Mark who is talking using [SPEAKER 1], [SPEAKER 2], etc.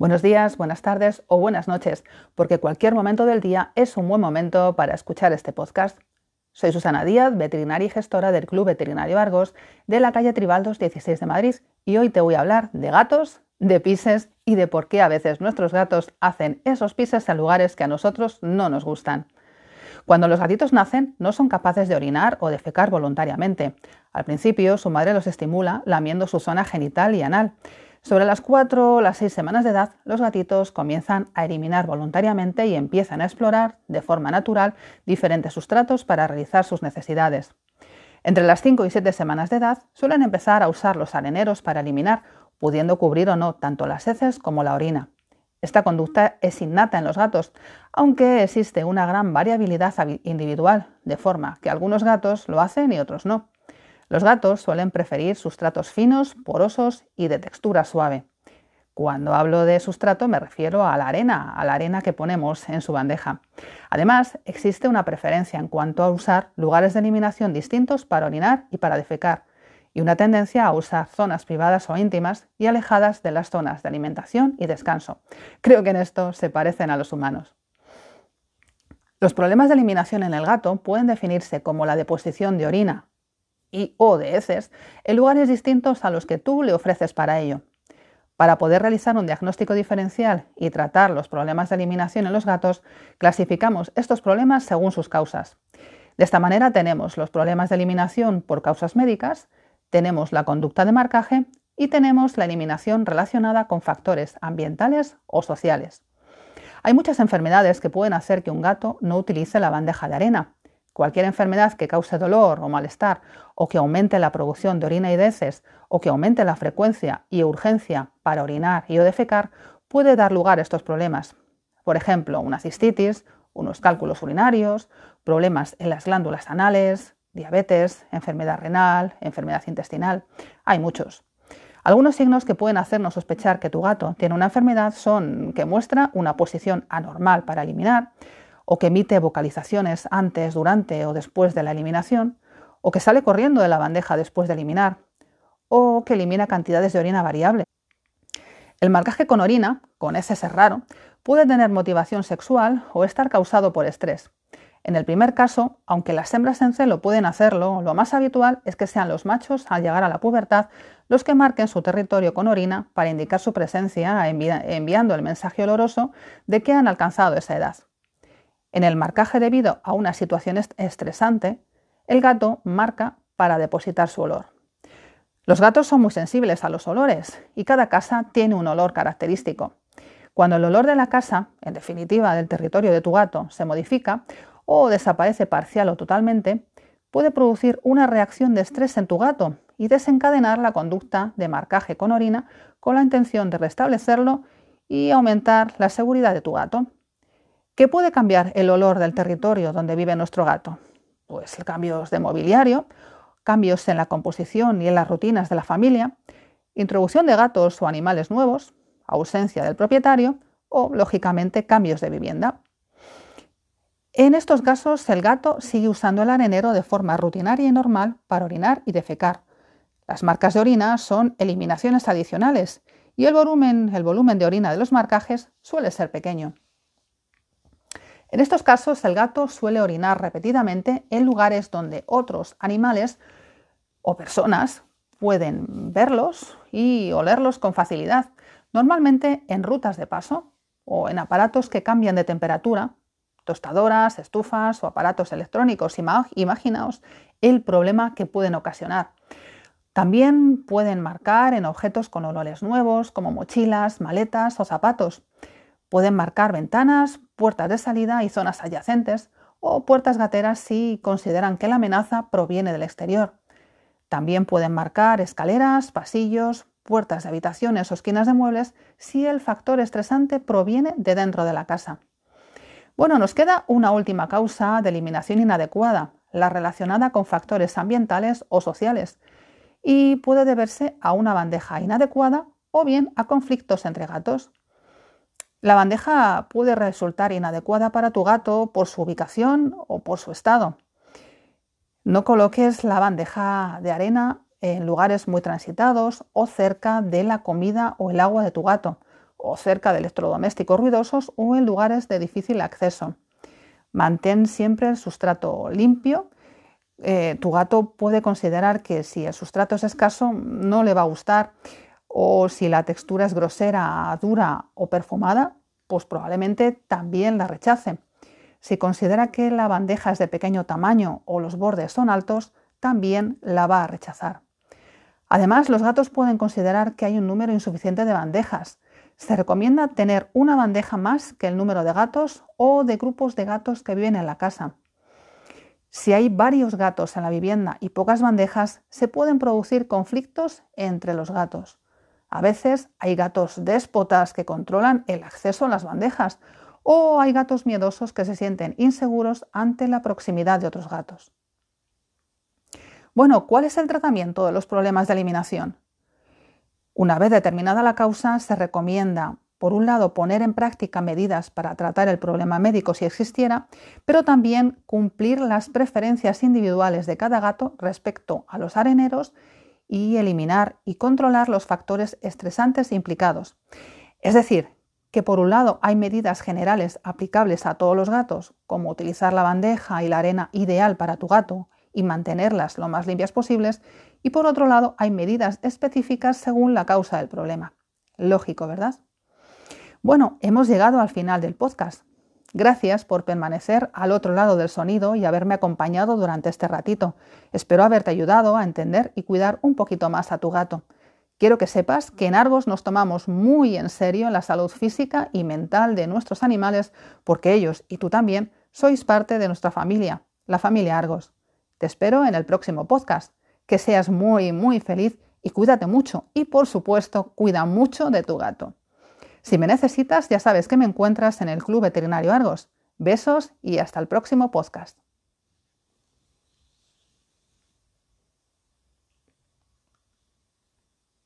[SPEAKER 1] Buenos días, buenas tardes o buenas noches, porque cualquier momento del día es un buen momento para escuchar este podcast. Soy Susana Díaz, veterinaria y gestora del Club Veterinario Argos de la calle Tribaldos 16 de Madrid, y hoy te voy a hablar de gatos, de pises y de por qué a veces nuestros gatos hacen esos pises en lugares que a nosotros no nos gustan. Cuando los gatitos nacen, no son capaces de orinar o defecar voluntariamente. Al principio, su madre los estimula lamiendo su zona genital y anal. Sobre las 4 o las 6 semanas de edad, los gatitos comienzan a eliminar voluntariamente y empiezan a explorar de forma natural diferentes sustratos para realizar sus necesidades. Entre las 5 y 7 semanas de edad suelen empezar a usar los areneros para eliminar, pudiendo cubrir o no tanto las heces como la orina. Esta conducta es innata en los gatos, aunque existe una gran variabilidad individual, de forma que algunos gatos lo hacen y otros no. Los gatos suelen preferir sustratos finos, porosos y de textura suave. Cuando hablo de sustrato me refiero a la arena, a la arena que ponemos en su bandeja. Además, existe una preferencia en cuanto a usar lugares de eliminación distintos para orinar y para defecar, y una tendencia a usar zonas privadas o íntimas y alejadas de las zonas de alimentación y descanso. Creo que en esto se parecen a los humanos. Los problemas de eliminación en el gato pueden definirse como la deposición de orina, y o de heces en lugares distintos a los que tú le ofreces para ello. Para poder realizar un diagnóstico diferencial y tratar los problemas de eliminación en los gatos, clasificamos estos problemas según sus causas. De esta manera tenemos los problemas de eliminación por causas médicas, tenemos la conducta de marcaje y tenemos la eliminación relacionada con factores ambientales o sociales. Hay muchas enfermedades que pueden hacer que un gato no utilice la bandeja de arena, Cualquier enfermedad que cause dolor o malestar o que aumente la producción de orina y heces o que aumente la frecuencia y urgencia para orinar y o defecar puede dar lugar a estos problemas. Por ejemplo, una cistitis, unos cálculos urinarios, problemas en las glándulas anales, diabetes, enfermedad renal, enfermedad intestinal. Hay muchos. Algunos signos que pueden hacernos sospechar que tu gato tiene una enfermedad son que muestra una posición anormal para eliminar, o que emite vocalizaciones antes, durante o después de la eliminación, o que sale corriendo de la bandeja después de eliminar, o que elimina cantidades de orina variable. El marcaje con orina, con ese raro, puede tener motivación sexual o estar causado por estrés. En el primer caso, aunque las hembras en celo pueden hacerlo, lo más habitual es que sean los machos al llegar a la pubertad los que marquen su territorio con orina para indicar su presencia enviando el mensaje oloroso de que han alcanzado esa edad. En el marcaje debido a una situación estresante, el gato marca para depositar su olor. Los gatos son muy sensibles a los olores y cada casa tiene un olor característico. Cuando el olor de la casa, en definitiva del territorio de tu gato, se modifica o desaparece parcial o totalmente, puede producir una reacción de estrés en tu gato y desencadenar la conducta de marcaje con orina con la intención de restablecerlo y aumentar la seguridad de tu gato. ¿Qué puede cambiar el olor del territorio donde vive nuestro gato? Pues cambios de mobiliario, cambios en la composición y en las rutinas de la familia, introducción de gatos o animales nuevos, ausencia del propietario o, lógicamente, cambios de vivienda. En estos casos, el gato sigue usando el arenero de forma rutinaria y normal para orinar y defecar. Las marcas de orina son eliminaciones adicionales y el volumen, el volumen de orina de los marcajes suele ser pequeño. En estos casos, el gato suele orinar repetidamente en lugares donde otros animales o personas pueden verlos y olerlos con facilidad, normalmente en rutas de paso o en aparatos que cambian de temperatura, tostadoras, estufas o aparatos electrónicos. Imaginaos el problema que pueden ocasionar. También pueden marcar en objetos con olores nuevos, como mochilas, maletas o zapatos. Pueden marcar ventanas, puertas de salida y zonas adyacentes, o puertas gateras si consideran que la amenaza proviene del exterior. También pueden marcar escaleras, pasillos, puertas de habitaciones o esquinas de muebles si el factor estresante proviene de dentro de la casa. Bueno, nos queda una última causa de eliminación inadecuada, la relacionada con factores ambientales o sociales, y puede deberse a una bandeja inadecuada o bien a conflictos entre gatos. La bandeja puede resultar inadecuada para tu gato por su ubicación o por su estado. No coloques la bandeja de arena en lugares muy transitados o cerca de la comida o el agua de tu gato, o cerca de electrodomésticos ruidosos o en lugares de difícil acceso. Mantén siempre el sustrato limpio. Eh, tu gato puede considerar que si el sustrato es escaso no le va a gustar o si la textura es grosera, dura o perfumada, pues probablemente también la rechace. Si considera que la bandeja es de pequeño tamaño o los bordes son altos, también la va a rechazar. Además, los gatos pueden considerar que hay un número insuficiente de bandejas. Se recomienda tener una bandeja más que el número de gatos o de grupos de gatos que viven en la casa. Si hay varios gatos en la vivienda y pocas bandejas, se pueden producir conflictos entre los gatos. A veces hay gatos déspotas que controlan el acceso a las bandejas o hay gatos miedosos que se sienten inseguros ante la proximidad de otros gatos. Bueno, ¿cuál es el tratamiento de los problemas de eliminación? Una vez determinada la causa, se recomienda, por un lado, poner en práctica medidas para tratar el problema médico si existiera, pero también cumplir las preferencias individuales de cada gato respecto a los areneros y eliminar y controlar los factores estresantes implicados. Es decir, que por un lado hay medidas generales aplicables a todos los gatos, como utilizar la bandeja y la arena ideal para tu gato y mantenerlas lo más limpias posibles, y por otro lado hay medidas específicas según la causa del problema. Lógico, ¿verdad? Bueno, hemos llegado al final del podcast. Gracias por permanecer al otro lado del sonido y haberme acompañado durante este ratito. Espero haberte ayudado a entender y cuidar un poquito más a tu gato. Quiero que sepas que en Argos nos tomamos muy en serio la salud física y mental de nuestros animales porque ellos y tú también sois parte de nuestra familia, la familia Argos. Te espero en el próximo podcast. Que seas muy, muy feliz y cuídate mucho y por supuesto cuida mucho de tu gato. Si me necesitas, ya sabes que me encuentras en el Club Veterinario Argos. Besos y hasta el próximo podcast.